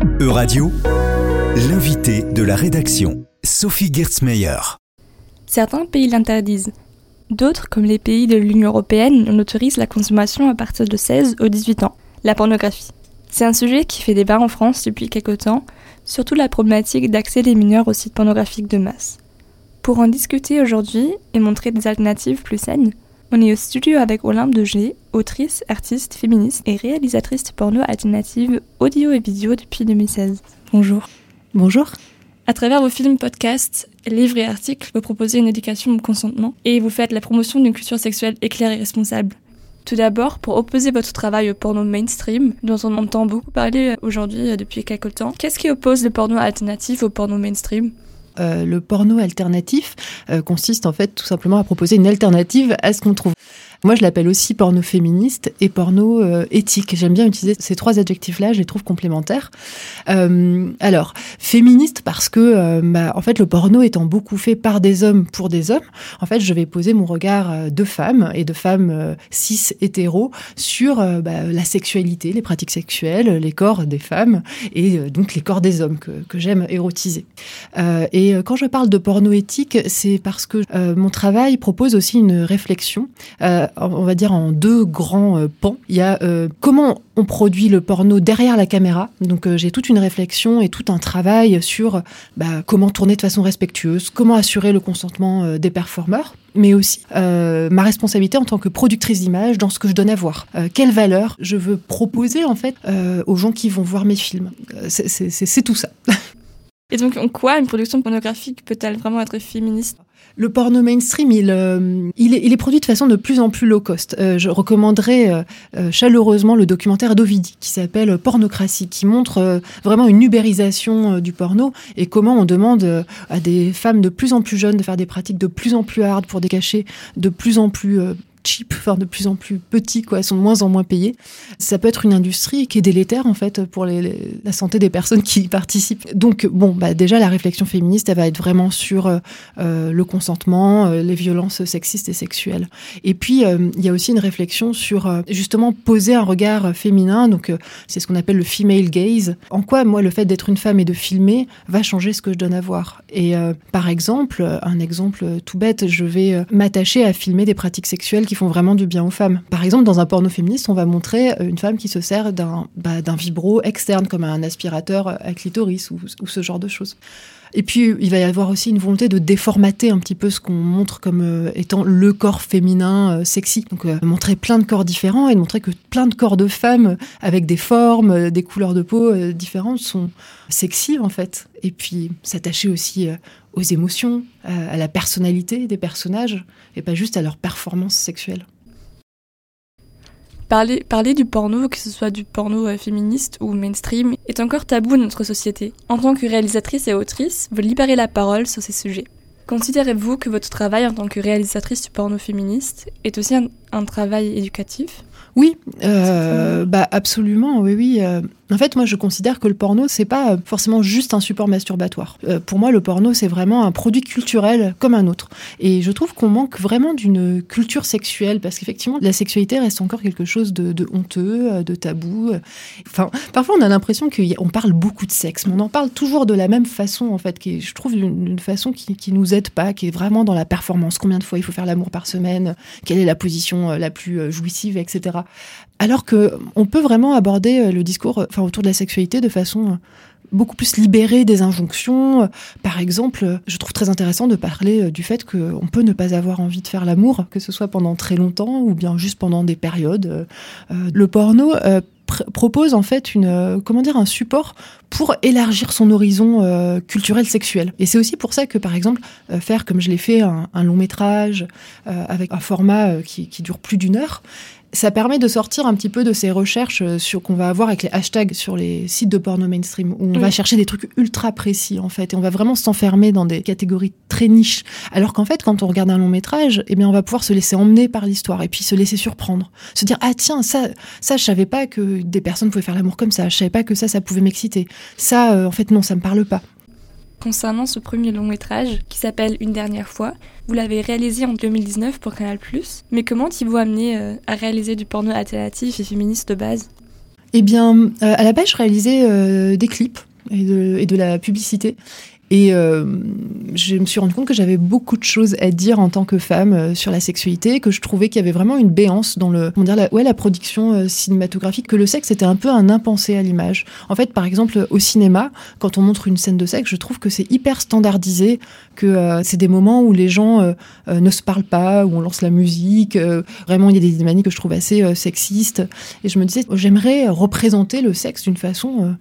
E-Radio, l'invité de la rédaction, Sophie Gertzmeyer. Certains pays l'interdisent. D'autres, comme les pays de l'Union européenne, en autorisent la consommation à partir de 16 ou 18 ans, la pornographie. C'est un sujet qui fait débat en France depuis quelque temps, surtout la problématique d'accès des mineurs aux sites pornographiques de masse. Pour en discuter aujourd'hui et montrer des alternatives plus saines, on est au studio avec Olympe de G, autrice, artiste, féministe et réalisatrice de porno alternative audio et vidéo depuis 2016. Bonjour. Bonjour. À travers vos films, podcasts, livres et articles, vous proposez une éducation au consentement et vous faites la promotion d'une culture sexuelle éclairée et responsable. Tout d'abord, pour opposer votre travail au porno mainstream, dont on entend beaucoup parler aujourd'hui depuis quelques temps, qu'est-ce qui oppose le porno alternatif au porno mainstream? euh, le porno alternatif euh, consiste en fait tout simplement à proposer une alternative à ce qu'on trouve. Moi, je l'appelle aussi porno féministe et porno euh, éthique. J'aime bien utiliser ces trois adjectifs-là, je les trouve complémentaires. Euh, alors, féministe parce que, euh, bah, en fait, le porno étant beaucoup fait par des hommes pour des hommes, en fait, je vais poser mon regard de femme et de femme cis hétéro sur bah, la sexualité, les pratiques sexuelles, les corps des femmes et donc les corps des hommes que, que j'aime érotiser. et quand je parle de porno éthique, c'est parce que mon travail propose aussi une réflexion on va dire, en deux grands euh, pans. Il y a euh, comment on produit le porno derrière la caméra. Donc euh, j'ai toute une réflexion et tout un travail sur bah, comment tourner de façon respectueuse, comment assurer le consentement des performeurs mais aussi ma responsabilité en tant que productrice d'image dans ce que je donne à voir. quelle valeur je veux proposer en fait aux gens qui vont voir mes films. C'est tout ça. Et donc en quoi une production pornographique peut-elle vraiment être féministe? Le porno mainstream, il, euh, il, est, il, produit de façon de plus en plus low cost. Euh, je recommanderais euh, chaleureusement le documentaire d'Ovidi qui s'appelle Pornocratie, qui montre vraiment une ubérisation du porno et comment on demande à des femmes de plus en plus jeunes de faire des pratiques de plus en plus hard pour des de plus en plus cheap, enfin de plus en plus petits, quoi, sont de moins en moins payés. Ça peut être une industrie qui est délétère en fait pour la santé des personnes qui y participent. Donc bon, bah déjà la réflexion féministe, elle va être vraiment sur euh, euh le consentement, euh, les violences sexistes et sexuelles. Et puis il y a aussi une réflexion sur justement poser un regard féminin. Donc c'est ce qu'on appelle le female gaze. En quoi moi le fait d'être une femme et de filmer va changer ce que je donne à voir? Et par exemple, un exemple tout bête, je vais m'attacher à filmer des pratiques sexuelles qui font vraiment du bien aux femmes. Par exemple, dans un porno féministe, on va montrer euh, une femme qui se sert d'un bah, vibro externe, comme un aspirateur à clitoris ou, ce genre de choses. Et puis, il va y avoir aussi une volonté de déformater un petit peu ce qu'on montre comme euh, étant le corps féminin euh, sexy. Donc, montrer plein de corps différents et montrer que plein de corps de femmes avec des formes, des couleurs de peau différentes sont sexy, en fait. Et puis, s'attacher aussi aux émotions, à la personnalité des personnages, et pas juste à leur performance sexuelle. Parler, parler du porno, que ce soit du porno euh, féministe ou mainstream, est encore tabou dans notre société. En tant que réalisatrice et autrice, vous libérez la parole sur ces sujets. Considérez-vous que votre travail en tant que réalisatrice du porno féministe est aussi un travail éducatif oui, euh, bah absolument, oui, oui. Euh. En fait, moi, je considère que le porno, c'est pas forcément juste un support masturbatoire. Euh, pour moi, le porno, c'est vraiment un produit culturel comme un autre. Et je trouve qu'on manque vraiment d'une culture sexuelle, parce qu'effectivement, la sexualité reste encore quelque chose de, honteux, de tabou. Enfin, parfois, on a l'impression qu'on parle beaucoup de sexe, mais on en parle toujours de la même façon, en fait, qui je trouve, d'une façon qui, qui nous aide pas, qui est vraiment dans la performance. Combien de fois il faut faire l'amour par semaine? Quelle est la position la plus jouissive, etc. Alors que on peut vraiment aborder euh, le discours, euh, enfin autour de la sexualité, de façon euh, beaucoup plus libérée des injonctions. Par exemple, je trouve très intéressant de parler du fait qu'on peut ne pas avoir envie de faire l'amour, que ce soit pendant très longtemps ou bien juste pendant des périodes. Le porno propose en fait une comment dire un support pour élargir son horizon culturel sexuel. Et c'est aussi pour ça que par exemple faire comme je l'ai fait un, long métrage avec un format qui, qui dure plus d'une heure ça permet de sortir un petit peu de ces recherches euh, sur qu'on va avoir avec les hashtags sur les sites de porno mainstream où on va chercher des trucs ultra précis en fait et on va vraiment s'enfermer dans des catégories très niches. Alors qu'en fait quand on regarde un long métrage eh bien on va pouvoir se laisser emmener par l'histoire et puis se laisser surprendre. Se dire ah tiens ça ça je savais pas que des personnes pouvaient faire l'amour comme ça. Je savais pas que ça ça pouvait m'exciter. Ça euh, en fait non ça me parle pas Concernant ce premier long métrage, qui s'appelle Une dernière fois, vous l'avez réalisé en 2019 pour Canal+, mais comment t'y vous amené euh, à réaliser du porno alternatif et féministe de base? Eh bien, à la base, je réalisais des clips et de la publicité. Et euh, je me suis rendu compte que j'avais beaucoup de choses à dire en tant que femme euh, sur la sexualité, que je trouvais qu'il y avait vraiment une béance dans le, comment dire, la, ouais, la production euh, cinématographique, que le sexe était un peu un impensé à l'image. En fait, par exemple, au cinéma, quand on montre une scène de sexe, je trouve que c'est hyper standardisé, que c'est des moments où les gens ne se parlent pas, où on lance la musique. vraiment, il y a des manies que je trouve assez sexistes. Et je me disais, j'aimerais représenter le sexe d'une façon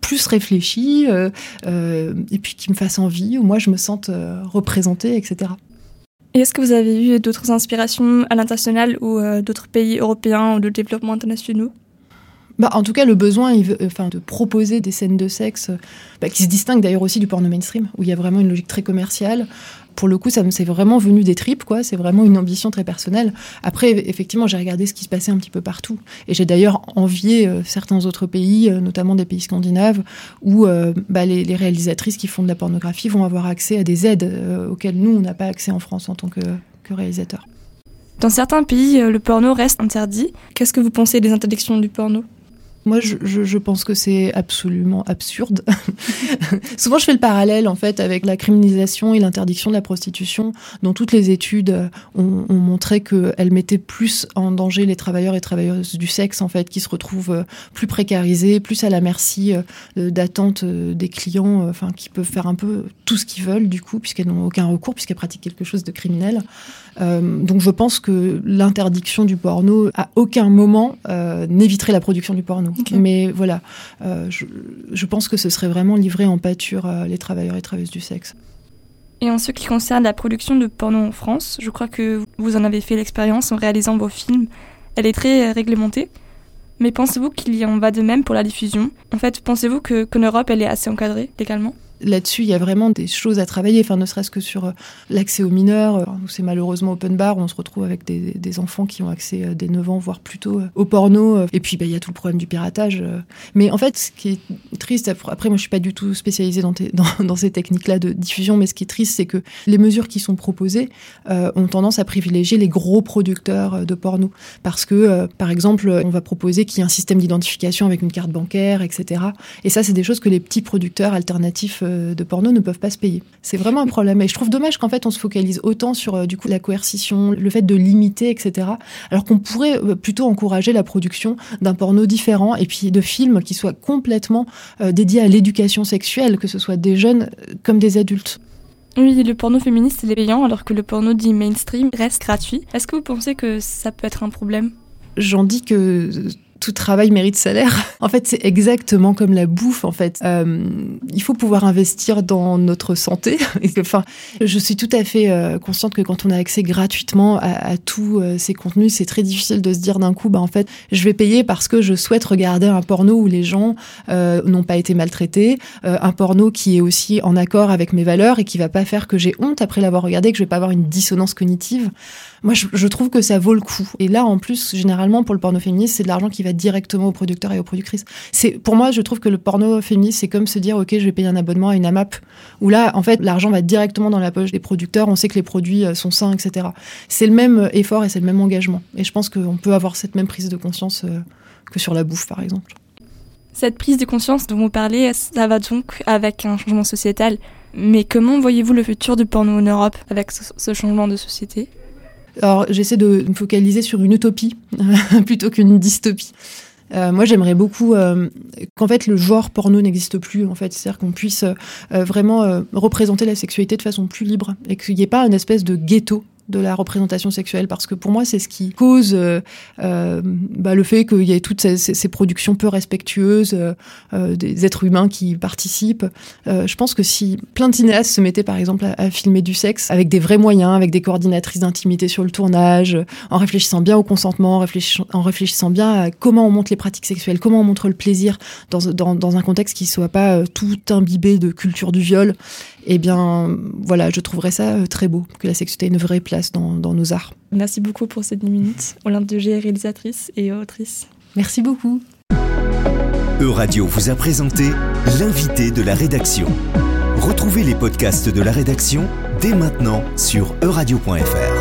plus réfléchi euh, euh, et puis qui me fasse envie, ou moi je me sente euh, représentée, etc. Et est-ce que vous avez eu d'autres inspirations à l'international ou d'autres pays européens ou de développement internationaux? Bah, en tout cas, le besoin enfin, de proposer des scènes de sexe bah, qui se distinguent d'ailleurs aussi du porno mainstream, où il y a vraiment une logique très commerciale, pour le coup, ça me c'est vraiment venu des tripes, quoi. C'est vraiment une ambition très personnelle. Après, effectivement, j'ai regardé ce qui se passait un petit peu partout, et j'ai d'ailleurs envié euh, certains autres pays, euh, notamment des pays scandinaves, où euh, bah, les, réalisatrices qui font de la pornographie vont avoir accès à des aides auxquelles nous on n'a pas accès en France en tant que, que réalisateur. Dans certains pays, le porno reste interdit. Qu'est-ce que vous pensez des interdictions du porno? Moi, je, pense que c'est absolument absurde. Souvent, je fais le parallèle en fait avec la criminalisation et l'interdiction de la prostitution, dont toutes les études ont, ont montré qu'elle mettait plus en danger les travailleurs et travailleuses du sexe en fait, qui se retrouvent euh, plus précarisés, plus à la merci euh, d'attente euh, des clients, enfin qui peuvent faire un peu tout ce qu'ils veulent du coup, puisqu'elles n'ont aucun recours, puisqu'elles pratiquent quelque chose de criminel. Donc je pense que l'interdiction du porno à aucun moment n'éviterait la production du porno. Mais voilà, euh, je, pense que ce serait vraiment livré en pâture les travailleurs et travailleuses du sexe. Et en ce qui concerne la production de porno en France, je crois que vous en avez fait l'expérience en réalisant vos films. Elle est très réglementée. Mais pensez-vous qu'il y en va de même pour la diffusion? En fait, pensez-vous qu'en Europe, elle est assez encadrée légalement? Là-dessus, il y a vraiment des choses à travailler, enfin, ne serait-ce que sur euh, l'accès aux mineurs, euh, où c'est malheureusement open bar, où on se retrouve avec des, enfants qui ont accès euh, dès 9 ans, voire plus tôt, au porno. Et puis, bah, il y a tout le problème du piratage. Mais en fait, ce qui est triste, après, moi, je suis pas du tout spécialisée dans, ces techniques-là de diffusion, mais ce qui est triste, c'est que les mesures qui sont proposées ont tendance à privilégier les gros producteurs de porno. Parce que, par exemple, on va proposer qu'il y ait un système d'identification avec une carte bancaire, etc. Et ça, c'est des choses que les petits producteurs alternatifs de porno ne peuvent pas se payer. C'est vraiment un problème. Et je trouve dommage qu'en fait on se focalise autant sur euh, du coup la coercition, le fait de limiter, etc. Alors qu'on pourrait euh, plutôt encourager la production d'un porno différent et puis de films qui soient complètement dédiés à l'éducation sexuelle, que ce soit des jeunes comme des adultes. Oui, le porno féministe est payant alors que le porno dit mainstream reste gratuit. Est-ce que vous pensez que ça peut être un problème? J'en dis que tout travail mérite salaire. En fait, c'est exactement comme la bouffe. En fait, euh, il faut pouvoir investir dans notre santé. enfin, je suis tout à fait euh, consciente que quand on a accès gratuitement à, tous euh, ces contenus, c'est très difficile de se dire d'un coup, bah en fait, je vais payer parce que je souhaite regarder un porno où les gens n'ont pas été maltraités, un porno qui est aussi en accord avec mes valeurs et qui va pas faire que j'ai honte après l'avoir regardé, que je vais pas avoir une dissonance cognitive. Moi, je, trouve que ça vaut le coup. Et là, en plus, généralement, pour le porno féministe, c'est de l'argent qui va directement aux producteurs et aux productrices. C'est pour moi, je trouve que le porno féministe, c'est comme se dire, ok, je vais payer un abonnement à une AMAP, où là, en fait, l'argent va directement dans la poche des producteurs. On sait que les produits euh, sont sains, etc. C'est le même effort et c'est le même engagement. Et je pense qu'on peut avoir cette même prise de conscience euh, que sur la bouffe, par exemple. Cette prise de conscience dont vous parlez, ça va donc avec un changement sociétal. Mais comment voyez-vous le futur du porno en Europe avec ce changement de société? Alors j'essaie de me focaliser sur une utopie plutôt qu'une dystopie. Euh, moi, j'aimerais beaucoup euh, qu'en fait le genre porno n'existe plus. En fait, c'est-à-dire qu'on puisse euh, vraiment représenter la sexualité de façon plus libre et qu'il n'y ait pas une espèce de ghetto de la représentation sexuelle parce que pour moi c'est ce qui cause euh, euh, bah, le fait qu'il y ait toutes ces, productions peu respectueuses euh, des êtres humains qui participent. Je pense que si plein de cinéastes se mettaient par exemple à, filmer du sexe avec des vrais moyens avec des coordinatrices d'intimité sur le tournage en réfléchissant bien au consentement en réfléchissant, en réfléchissant bien à comment on montre les pratiques sexuelles comment on montre le plaisir dans, dans, dans un contexte qui soit pas tout imbibé de culture du viol eh bien, voilà, je trouverais ça euh, très beau, que la sexualité ait une vraie place dans, nos arts. Merci beaucoup pour cette minute. Olympe de G, réalisatrice et autrice. Merci beaucoup. Euradio vous a présenté l'invité de la rédaction. Retrouvez les podcasts de la rédaction dès maintenant sur euradio.fr.